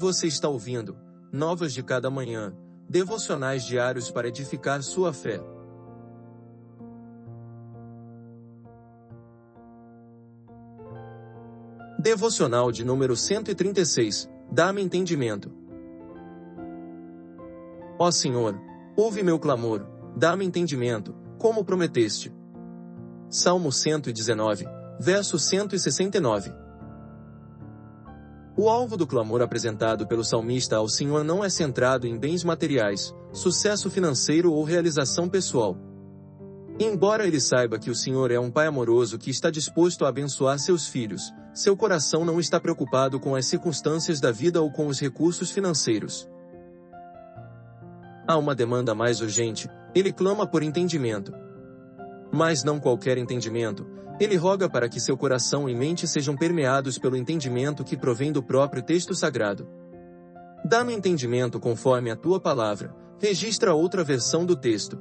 Você está ouvindo Novas de Cada Manhã, devocionais diários para edificar sua fé. Devocional de número 136. Dá-me entendimento. Ó Senhor, ouve meu clamor, dá-me entendimento, como prometeste. Salmo 119, verso 169. O alvo do clamor apresentado pelo salmista ao Senhor não é centrado em bens materiais, sucesso financeiro ou realização pessoal. Embora ele saiba que o Senhor é um pai amoroso que está disposto a abençoar seus filhos, seu coração não está preocupado com as circunstâncias da vida ou com os recursos financeiros. Há uma demanda mais urgente, ele clama por entendimento. Mas não qualquer entendimento, ele roga para que seu coração e mente sejam permeados pelo entendimento que provém do próprio texto sagrado. Dá-me entendimento conforme a tua palavra, registra outra versão do texto.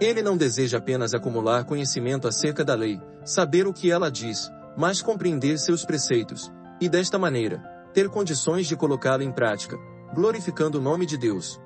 Ele não deseja apenas acumular conhecimento acerca da lei, saber o que ela diz, mas compreender seus preceitos, e desta maneira, ter condições de colocá-la em prática, glorificando o nome de Deus.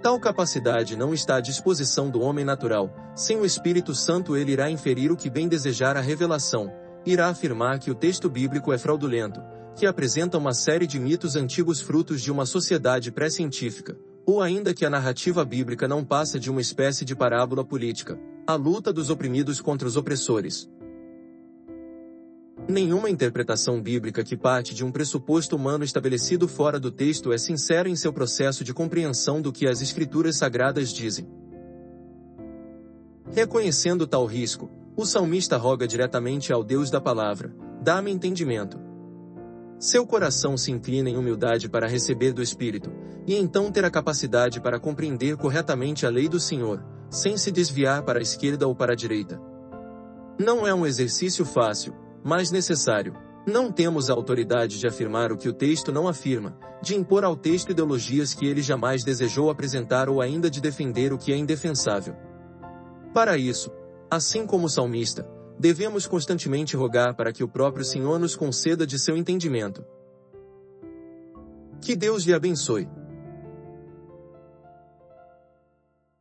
Tal capacidade não está à disposição do homem natural, sem o Espírito Santo ele irá inferir o que bem desejar a revelação, irá afirmar que o texto bíblico é fraudulento, que apresenta uma série de mitos antigos frutos de uma sociedade pré-científica, ou ainda que a narrativa bíblica não passa de uma espécie de parábola política, a luta dos oprimidos contra os opressores. Nenhuma interpretação bíblica que parte de um pressuposto humano estabelecido fora do texto é sincera em seu processo de compreensão do que as escrituras sagradas dizem. Reconhecendo tal risco, o salmista roga diretamente ao Deus da palavra: dá-me entendimento. Seu coração se inclina em humildade para receber do Espírito, e então ter a capacidade para compreender corretamente a lei do Senhor, sem se desviar para a esquerda ou para a direita. Não é um exercício fácil, mais necessário. Não temos a autoridade de afirmar o que o texto não afirma, de impor ao texto ideologias que ele jamais desejou apresentar ou ainda de defender o que é indefensável. Para isso, assim como o salmista, devemos constantemente rogar para que o próprio Senhor nos conceda de seu entendimento. Que Deus lhe abençoe.